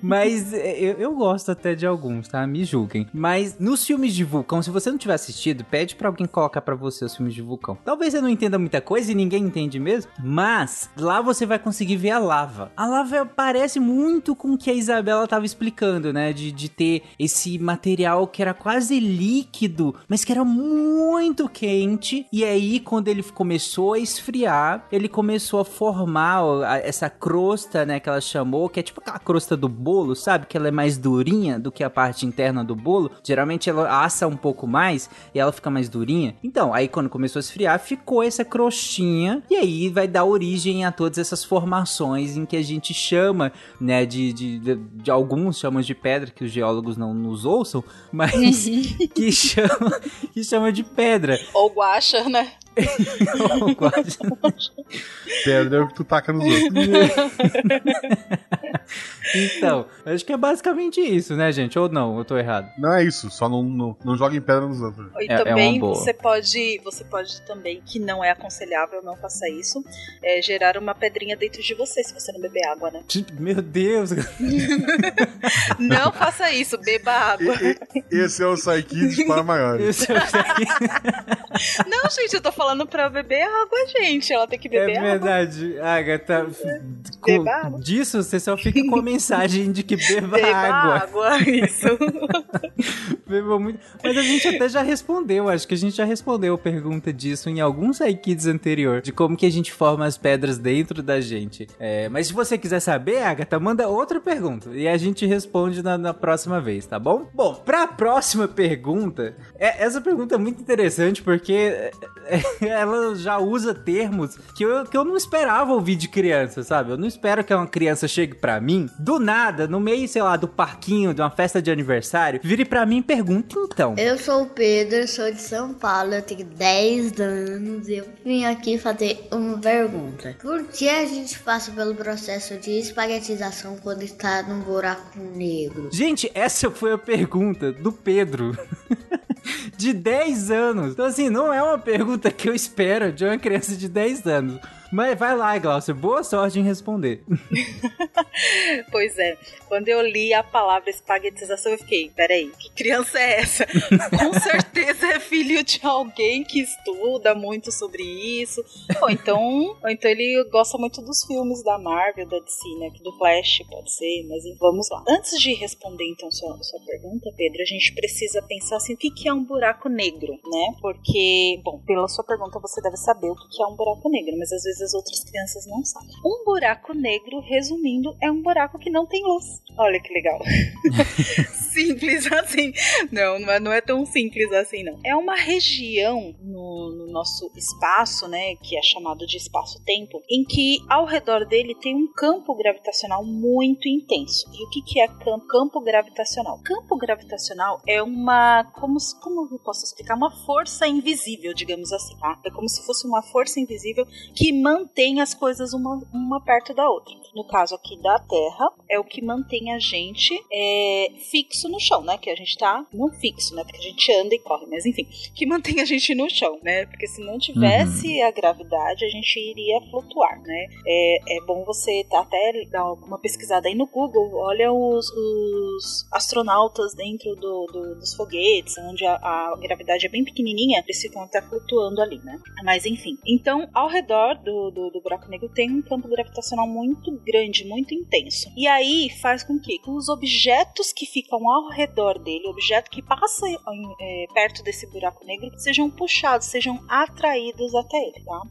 Mas eu, eu gosto até de alguns, tá? Me julguem. Mas nos filmes de vulcão, se você não tiver assistido, pede pra alguém colocar pra você os filmes de vulcão. Talvez você não entenda muita coisa e ninguém entende mesmo, mas lá você vai conseguir ver a lava. A lava parece muito com o que a Isabela tava explicando, né? De, de ter esse material que era quase líquido, mas que era muito quente. E aí, quando ele começou a esfriar, ele começou a formar essa crosta, né? Que ela chamou, que é tipo aquela crosta do bolo, sabe? Que ela é mais durinha do que a parte interna do bolo. Geralmente ela assa um pouco mais e ela fica mais durinha. Então, aí quando começou a esfriar, ficou essa crostinha. E aí vai dar origem a todas essas formações em que a gente chama, né? De, de, de, de alguns chamam de pedra, que os geólogos não nos ouçam, mas *laughs* que chama, que chama de pedra. Ou guacha, né? *laughs* Pedra é o que tu taca nos outros. *laughs* Então, acho que é basicamente isso, né, gente? Ou não, eu tô errado. Não é isso, só não, não, não joga em pedra nos outros. E É- é também boa. você pode, você pode também, que não é aconselhável, não faça isso, é gerar uma pedrinha dentro de você se você não beber água, né? Meu Deus. *laughs* Não faça isso, beba água. Esse é o Psykids para maiores. Esse é o Não, gente, eu tô falando pra beber água, gente. Ela tem que É beber água. verdade, Agatha. Com, água. disso você só fica com a mensagem de que beba, Beba água. água, isso. *laughs* Beba muito. Mas a gente até já respondeu, acho que a gente já respondeu a pergunta disso em alguns Aikids anterior, de como que a gente forma as pedras dentro da gente. É, mas se você quiser saber, Agatha, manda outra pergunta e a gente responde na, na próxima vez, tá bom? Bom, pra próxima pergunta, é- essa pergunta é muito interessante porque é, é, *laughs* ela já usa termos que eu, que eu não esperava ouvir de criança, sabe? Eu não espero que uma criança chegue pra mim, do nada, no meio, sei lá, do parquinho, de uma festa de aniversário, vire pra mim e pergunte então. Eu sou o Pedro, sou de São Paulo, eu tenho 10 anos e eu vim aqui fazer uma pergunta. Por que a gente passa pelo processo de espaguetização quando está num buraco negro? Gente, essa foi a pergunta do Pedro. *laughs* De 10 anos. Então, assim, não é uma pergunta que eu espero de uma criança de 10 anos. Mas vai lá, Glaucia. Boa sorte em responder. *laughs* Pois é, quando eu li a palavra espaguetização, eu fiquei, peraí, que criança é essa? *laughs* Com certeza é filho de alguém que estuda muito sobre isso. Ou então, ou então ele gosta muito dos filmes da Marvel, da DC, né? Do Flash, pode ser, mas vamos lá. Antes de responder, então, sua, sua pergunta, Pedro, a gente precisa pensar assim, o que, é um buraco negro, né? Porque, bom, pela sua pergunta você deve saber o que é um buraco negro, mas às vezes as outras crianças não sabem. Um buraco negro, resumindo, é um buraco que não tem luz. Olha que legal. *laughs* simples assim. Não, não é, não é tão simples assim, não. É uma região no, no nosso espaço, né, que é chamado de espaço-tempo, em que ao redor dele tem um campo gravitacional muito intenso. E o que, que é campo, campo gravitacional? Campo gravitacional é uma. Como, como eu posso explicar? Uma força invisível, digamos assim, tá? É como se fosse uma força invisível que mantém as coisas uma, uma perto da outra. No caso aqui da Terra, é o que mantém a gente é, fixo no chão, né? Que a gente tá. Não fixo, né? Porque a gente anda e corre, mas enfim. Que mantém a gente no chão, né? Porque se não tivesse a gravidade, a gente iria flutuar, né? É, é bom você tá até dar uma pesquisada aí no Google. Olha os, os astronautas dentro do, do- dos foguetes, onde a, a gravidade é bem pequenininha, eles ficam até flutuando ali, né? Mas enfim. Então, ao redor do, do, do buraco negro tem um campo gravitacional muito grande, muito intenso. E aí faz com que os objetos que ficam ao redor dele, objeto que passa é, perto desse buraco negro, sejam puxados, sejam atraídos até ele, tá?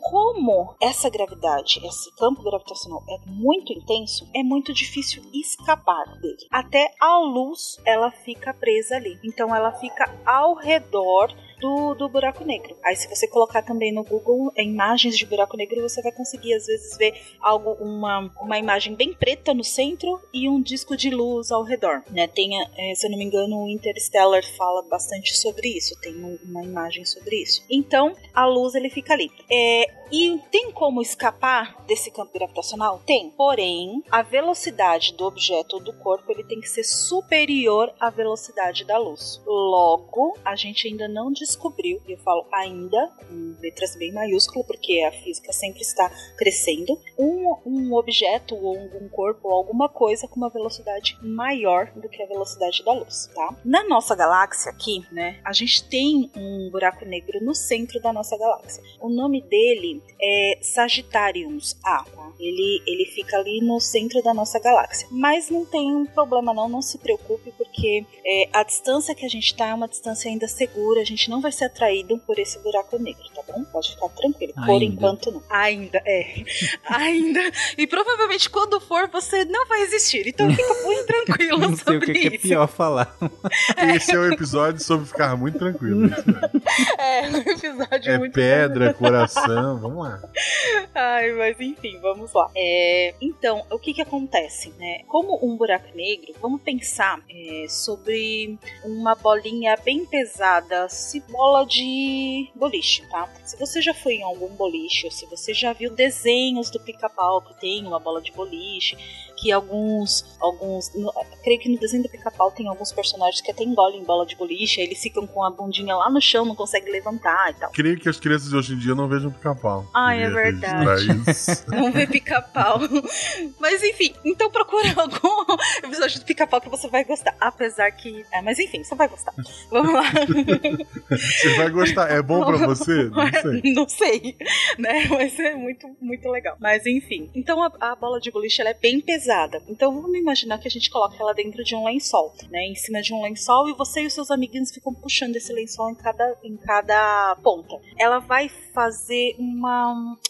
Como essa gravidade, esse campo gravitacional é muito intenso, é muito difícil escapar dele. Até a luz ela fica presa ali. Então ela fica ao redor do, do buraco negro. Aí se você colocar também no Google é, imagens de buraco negro, você vai conseguir às vezes ver algo, uma, uma imagem bem preta no centro e um disco de luz ao redor. Né? Tem, é, se eu não me engano, o Interstellar fala bastante sobre isso, tem um- uma imagem sobre isso. Então, a luz ele fica ali. É, e tem como escapar desse campo gravitacional? Tem. Porém, a velocidade do objeto ou do corpo ele tem que ser superior à velocidade da luz. Logo, a gente ainda não descobriu, e eu falo ainda, com letras bem maiúsculas, porque a física sempre está crescendo, um, um objeto ou um corpo ou alguma coisa com uma velocidade maior do que a velocidade da luz, tá? Na nossa galáxia aqui, né, a gente tem um buraco negro no centro da nossa galáxia. O nome dele é Sagittarius A, tá? Ele, ele fica ali no centro da nossa galáxia. Mas não tem um problema não, não se preocupe, porque é, a distância que a gente tá é uma distância ainda segura, a gente não vai ser atraído por esse buraco negro, tá bom? Pode ficar tranquilo. Por Ainda. enquanto não. Ainda, é. *laughs* ainda. E provavelmente quando for, você não vai existir. Então fica *laughs* muito tranquilo Não sei o que, que é pior falar. *laughs* Esse é o episódio sobre ficar muito tranquilo. mesmo. É, um episódio É muito pedra, coração, vamos lá. Ai, mas enfim, vamos lá. É, então, o que que acontece, né? Como um buraco negro, vamos pensar é, sobre uma bolinha bem pesada, se bola de boliche, tá? Se você já foi em algum boliche, ou se você já viu desenhos do pica-pau que tem uma bola de boliche, que alguns, alguns, no- creio que no desenho do pica-pau tem alguns personagens que até engolem bola de boliche, aí eles ficam com a bundinha lá no chão, não conseguem levantar e tal. Creio que as crianças de hoje em dia não vejam pica-pau. Ai, é Queria verdade. Não *laughs* vê pica-pau. Mas enfim, então procura *laughs* algum episódio do pica-pau que você vai gostar. Apesar que. É, mas enfim, você vai gostar. Vamos lá. *laughs* Você vai gostar. É bom pra você? Não sei. Não sei, né? Mas é muito, muito legal. Mas enfim. Então a, a bola de boliche ela é bem pesada. Então vamos imaginar que a gente coloca ela dentro de um lençol, né? Em cima de um lençol e você e os seus amiguinhos ficam puxando esse lençol em cada, em cada ponta. Ela vai fazer uma,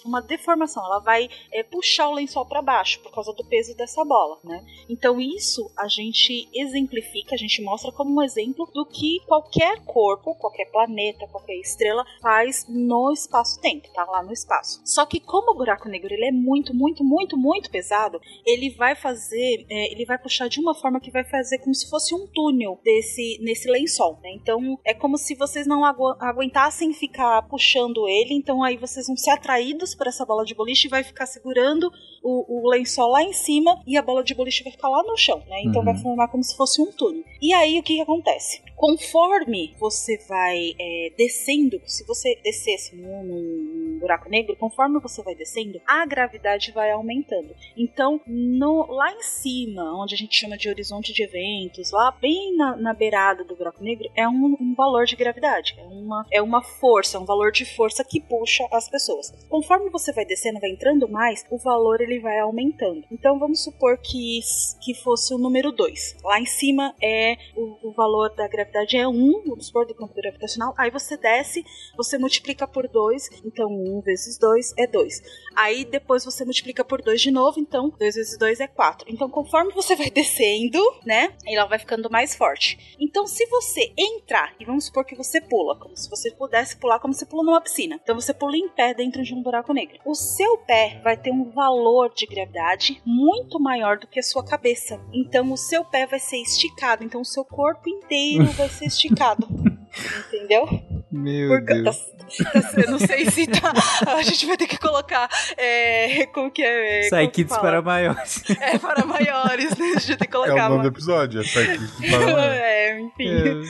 uma deformação, ela vai é, puxar o lençol para baixo por causa do peso dessa bola, né? Então isso a gente exemplifica, a gente mostra como um exemplo do que qualquer corpo, qualquer planeta, qualquer estrela faz no espaço-tempo, tá lá no espaço. Só que como o buraco negro ele é muito, muito, muito, muito pesado, ele vai fazer, é, ele vai puxar de uma forma que vai fazer como se fosse um túnel desse nesse lençol, né? Então é como se vocês não agu- aguentassem ficar puxando ele, então aí vocês vão ser atraídos por essa bola de boliche e vai ficar segurando o, o lençol lá em cima e a bola de boliche vai ficar lá no chão, né? Então Uhum. vai formar como se fosse um túnel. E aí o que, que acontece? Conforme você vai é, descendo, se você descesse num, num buraco negro, conforme você vai descendo, a gravidade vai aumentando. Então, no- lá em cima, onde a gente chama de horizonte de eventos, lá bem na, na beirada do buraco negro, é um, um valor de gravidade, é uma, é uma força, um valor de força que puxa as pessoas. Conforme você vai descendo, vai entrando mais, o valor ele vai aumentando. Então, vamos supor que, que fosse o número 2. Lá em cima é o, o valor da gravidade é 1, um, vamos supor, do campo gravitacional. Aí você desce, você multiplica por 2, então 1 vezes 2 é 2. Aí depois você multiplica por 2 de novo, então 2 vezes 2 é 4. Então conforme você vai *laughs* descendo, né, ela vai ficando mais forte. Então se você entrar, e vamos supor que você pula, como se você pudesse pular como se pula numa piscina. Então você pula em pé dentro de um buraco negro. O seu pé vai ter um valor de gravidade muito maior do que a sua cabeça. Então o seu pé vai ser esticado, então o seu corpo inteiro vai ser esticado. *laughs* Entendeu? Meu Por Deus. eu não sei se tá. A gente vai ter que colocar. É, como que é? Psy como que Kids fala? para maiores. É, para maiores, né? A gente tem que É colocar. o nome do episódio, é Psychic Paranoia. *laughs* é, enfim.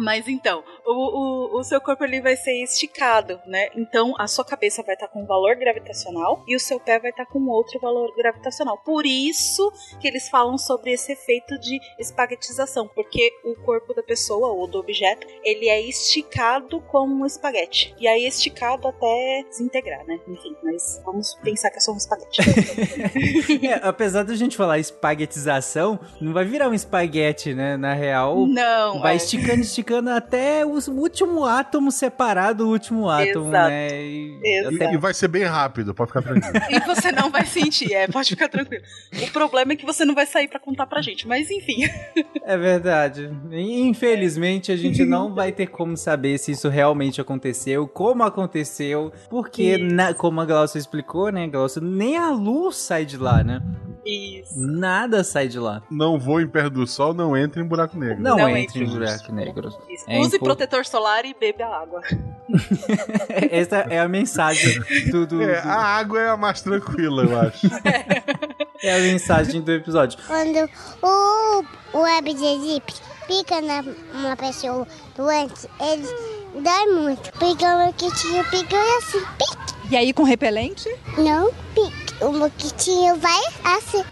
Mas então, o, o, o seu corpo ele vai ser esticado, né? Então a sua cabeça vai estar com um valor gravitacional e o seu pé vai estar com outro valor gravitacional. Por isso que eles falam sobre esse efeito de espaguetização, porque o corpo da pessoa ou do objeto ele é esticado como um espaguete. E aí esticado até desintegrar, né? Enfim, mas vamos pensar que é só um espaguete. *laughs* É, apesar da gente falar espaguetização, não vai virar um espaguete, né? Na real, Não, vai é. esticando, esticando, esticando até o último átomo separado do último átomo, Exato. né? E, E, e vai ser bem rápido, pode ficar tranquilo. *laughs* E você não vai sentir, é, pode ficar tranquilo. O problema é que você não vai sair pra contar pra gente, mas enfim. *laughs* É verdade. Infelizmente, a gente não vai ter como saber se isso realmente aconteceu, como aconteceu, porque, na- como a Glaucia explicou, né, Glaucia, nem a luz sai de lá, né? Isso. Nada sai de lá. Não voe perto do sol, não entre em buraco negro. Não, Não entre em buraco negro. É Use impo- protetor solar e beba água. *laughs* Essa é a mensagem do, do- É, do- a água é a mais tranquila, eu acho. é a mensagem do episódio. Quando o, o aegypti pica na uma pessoa doente, ele dói muito. Pica o moquitinho, pica assim, pique. E aí com repelente? Não pique. O moquitinho vai assim.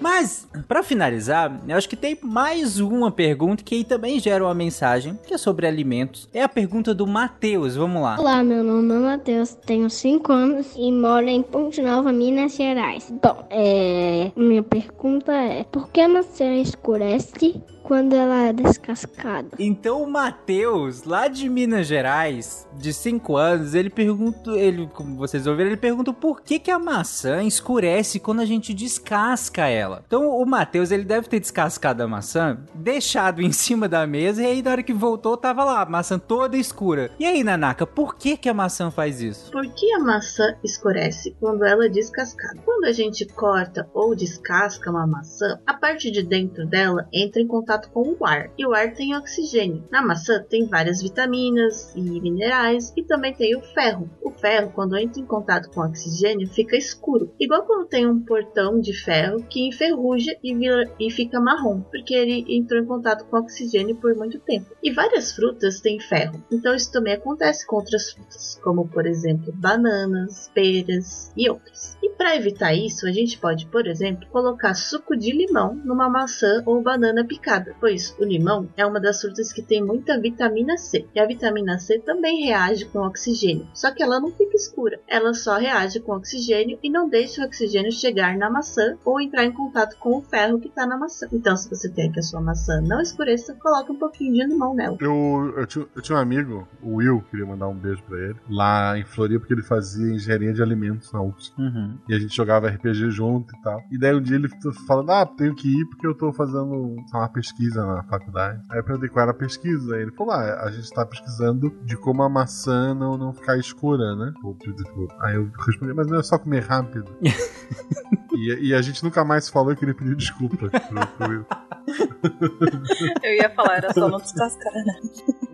Mas, pra finalizar, eu acho que tem mais uma pergunta que aí também gera uma mensagem, que é sobre alimentos. É a pergunta do Matheus, vamos lá. Olá, meu nome é Matheus, tenho 5 anos e moro em Ponte Nova, Minas Gerais. Bom, é, minha pergunta é: por que a maçã escurece quando ela é descascada? Então o Matheus, lá de Minas Gerais, de 5 anos, ele pergunta, ele, como vocês ouviram, ele pergunta por que, que a maçã escurece quando a gente descasca ela. Então o Matheus, ele deve ter descascado a maçã, deixado em *laughs* cima da mesa e aí na hora que voltou tava lá, a maçã toda escura. E aí, Nanaka, por que que a maçã faz isso? Por que a maçã escurece quando ela é descascada? Quando a gente corta ou descasca uma maçã, a parte de dentro dela entra em contato com o ar, e o ar tem oxigênio. Na maçã tem várias vitaminas e minerais e também tem o ferro. O ferro, quando entra em contato com oxigênio, fica escuro, igual quando tem um portão de ferro que enferruja e, vira, e fica marrom, porque ele entrou em contato com oxigênio por muito tempo. E várias frutas têm ferro, então isso também acontece com outras frutas, como por exemplo bananas, peras e outras. E para evitar isso, a gente pode, por exemplo, colocar suco de limão numa maçã ou banana picada, pois o limão é uma das frutas que tem muita vitamina C. E a vitamina C também reage com oxigênio, só que ela não fica escura, ela só reage com oxigênio e não deixa o oxigênio chegar na maçã ou entrar em contato com o ferro que está na maçã. Então, se você quer que a sua maçã não escureça, coloque um pouquinho de limão nela. Eu, eu, tinha, eu tinha um amigo, o Will, queria mandar um beijo pra ele, lá em Floripa, porque ele fazia engenharia de alimentos na UFSC. Uhum. E a gente jogava RPG junto e tal. E daí um dia ele falando: Ah, tenho que ir porque eu tô fazendo uma pesquisa na faculdade. Aí eu perguntei qual era a pesquisa. Aí ele falou: Ah, a gente tá pesquisando de como a maçã não, não ficar escura, né? Aí eu respondi: Mas não é só comer rápido. *laughs* e, e a gente nunca mais falou e queria pedir desculpa pro, *laughs* pro. Eu ia falar, era só não descascar, né?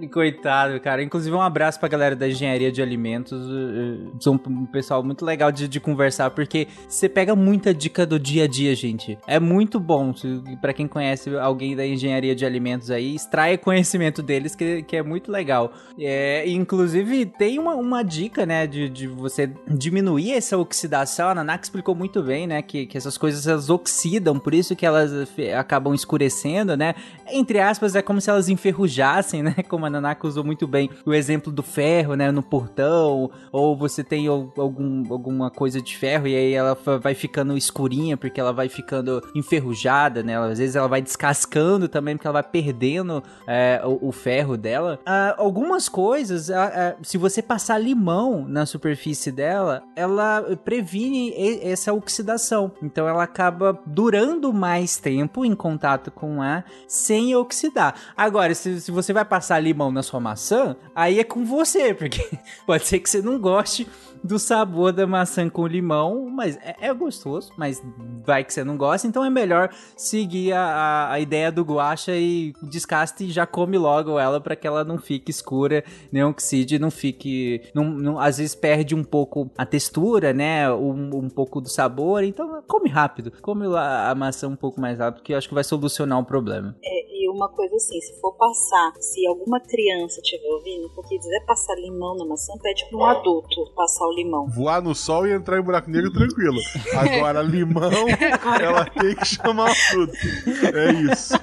Coitado, cara. Inclusive, um abraço pra galera da engenharia de alimentos. eh, eh, São um pessoal muito legal de, de conversar, porque você pega muita dica do dia a dia, gente. É muito bom. Pra quem conhece alguém da engenharia de alimentos aí, extraia conhecimento deles, que, que é muito legal. É, inclusive, tem uma, uma dica, né, de, de você diminuir essa oxidação. A Nanak explicou muito bem, né, que, que essas coisas elas oxidam, por isso que elas fe- acabam escurecendo, né? Entre aspas, é como se elas enferrujassem, né? *laughs* Como a Nanaka usou muito bem o exemplo do ferro, né? No portão, ou você tem al- algum, alguma coisa de ferro e aí ela vai ficando escurinha porque ela vai ficando enferrujada, né? Às vezes ela vai descascando também porque ela vai perdendo é, o, o ferro dela. Ah, algumas coisas, ah, ah, se você passar limão na superfície dela, ela previne essa oxidação. Então ela acaba durando mais tempo em contato com o ar sem oxidar. Agora, se, se você vai passar limão na sua maçã, aí é com você, porque *laughs* pode ser que você não goste do sabor da maçã com limão, mas é, é gostoso, mas vai que você não gosta, então é melhor seguir a, a, a ideia do guacha e descasta e já come logo ela para que ela não fique escura, nem oxide, não fique, não, não- às vezes perde um pouco a textura, né, um, um pouco do sabor, então come rápido, come lá a maçã um pouco mais rápido, que eu acho que vai solucionar o problema. É, e uma coisa assim, se for passar, se alguma criança estiver ouvindo, porque quiser passar limão na maçã, pede pra um adulto passar o limão. Voar no sol e entrar em buraco negro tranquilo. Agora, limão, ela tem que chamar tudo. É isso.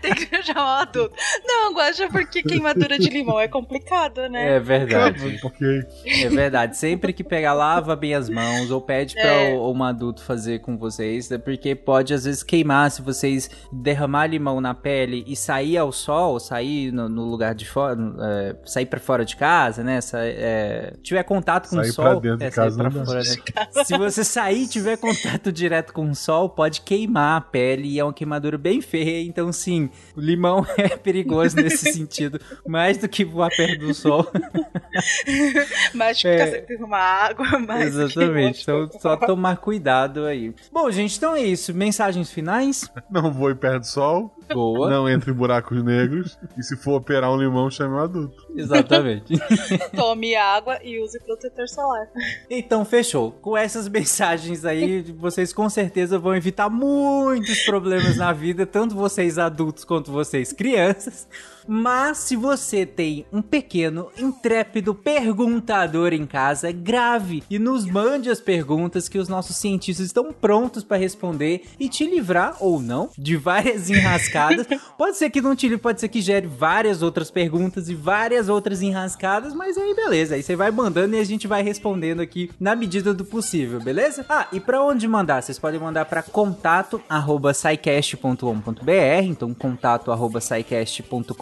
Tem que chamar o adulto. Não, Guaxa, porque queimadura de limão é complicado, né? É verdade. Porque É verdade. Sempre que pegar, lava bem as mãos ou pede pra É. o- um adulto fazer com vocês, né? porque pode às vezes queimar se vocês derramar limão na pele e sair ao sol, sair no, no lugar de fora, é, sair pra fora de casa, né? Sa- é, tiver contato com Sair o sol, pra dentro de é, sair casa pra fora, né? *laughs* Se você sair e tiver contato direto com o sol, pode queimar a pele e é uma queimadura bem feia. Então, sim, o limão *laughs* é perigoso nesse *laughs* sentido, mais do que voar perto do sol. Mas É. ficar sempre uma água, mais que Exatamente. Então, só tomar cuidado aí. Bom, gente, então é isso. Mensagens finais? não voe perto do sol. Boa. Não entre buracos negros. E se for operar um limão, chame um adulto. Exatamente. *laughs* Tome água e use protetor solar. Então, fechou. Com essas mensagens aí, vocês com certeza vão evitar muitos problemas na vida, tanto vocês adultos quanto vocês crianças. Mas se você tem um pequeno, intrépido perguntador em casa, grave e nos mande as perguntas que os nossos cientistas estão prontos para responder e te livrar ou não de várias enrascadas. Pode ser que não te livre, pode ser que gere várias outras perguntas e várias outras enrascadas, mas aí beleza, aí você vai mandando e a gente vai respondendo aqui na medida do possível, beleza? Ah, e para onde mandar? Vocês podem mandar para contato arroba scicast.com.br, então contato arroba scicast.com.br,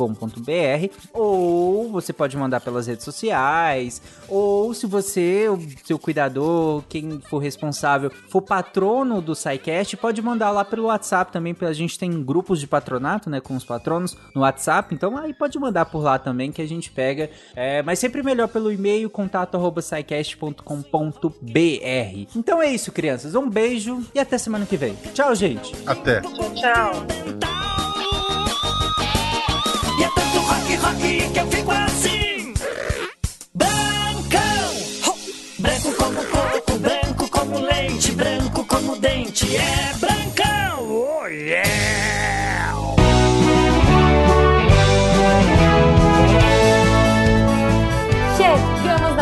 ou você pode mandar pelas redes sociais, ou se você, o seu cuidador, quem for responsável, for patrono do SciCast, pode mandar lá pelo WhatsApp também, porque a gente tem grupos de patronato, né, com os patronos no WhatsApp, então aí pode mandar por lá também que a gente pega, é, mas sempre melhor pelo e-mail, contato arroba scicast.com.br. Então é isso, crianças, um beijo e até semana que vem. Tchau, gente! Até! Tchau, tchau. E é tanto rock, rock que eu fico assim. Brancão, ho! branco como coco, branco como leite, branco como dente. É brancão, oh yeah!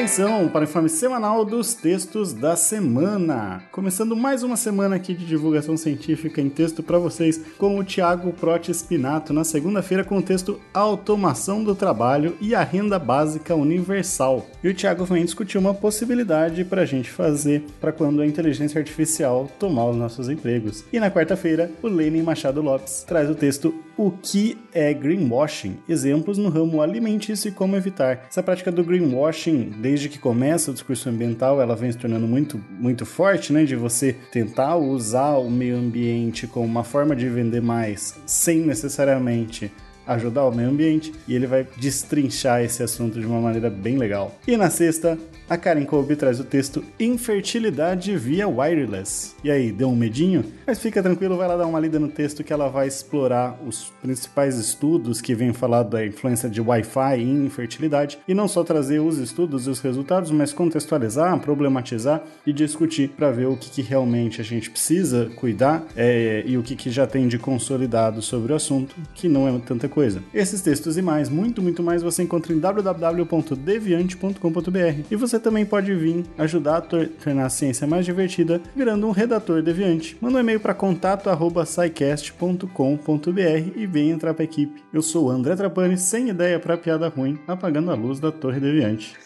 Atenção para o informe semanal dos textos da semana. Começando mais uma semana aqui de divulgação científica em texto para vocês com o Thiago Prote Spinato na segunda-feira com o texto Automação do Trabalho e a Renda Básica Universal. E o Thiago vem discutir uma possibilidade para a gente fazer para quando a inteligência artificial tomar os nossos empregos. E na quarta-feira, o Lenin Machado Lopes traz o texto O que é greenwashing? Exemplos no ramo alimentício e como evitar. Essa prática do greenwashing, desde que começa o discurso ambiental, ela vem se tornando muito, muito forte, né? De você tentar usar o meio ambiente como uma forma de vender mais, sem necessariamente ajudar o meio ambiente, e ele vai destrinchar esse assunto de uma maneira bem legal. E na sexta, a Karen Kolbe traz o texto Infertilidade via Wireless. E aí, deu um medinho? Mas fica tranquilo, vai lá dar uma lida no texto que ela vai explorar os principais estudos que vêm falar da influência de Wi-Fi em infertilidade e não só trazer os estudos e os resultados, mas contextualizar, problematizar e discutir para ver o que, que realmente a gente precisa cuidar é, e o que, que já tem de consolidado sobre o assunto, que não é tanta coisa. Esses textos e mais, muito, muito mais, você encontra em www.deviante.com.br e você também pode vir ajudar a tor- tornar a ciência mais divertida virando um redator deviante. Manda um e-mail para contato@scicast.com.br e vem entrar para a equipe. Eu sou o André Trapani, sem ideia para piada ruim, apagando a luz da Torre Deviante.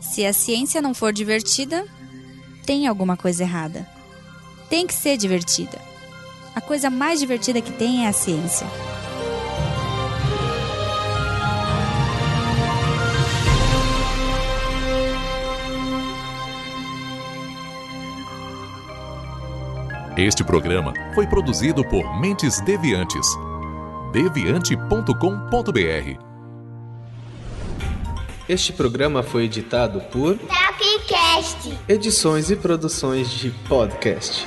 Se a ciência não for divertida, tem alguma coisa errada. Tem que ser divertida. A coisa mais divertida que tem é a ciência. Este programa foi produzido por Mentes Deviantes. deviante.com.br Este programa foi editado por Tapcast. Edições e Produções de Podcast.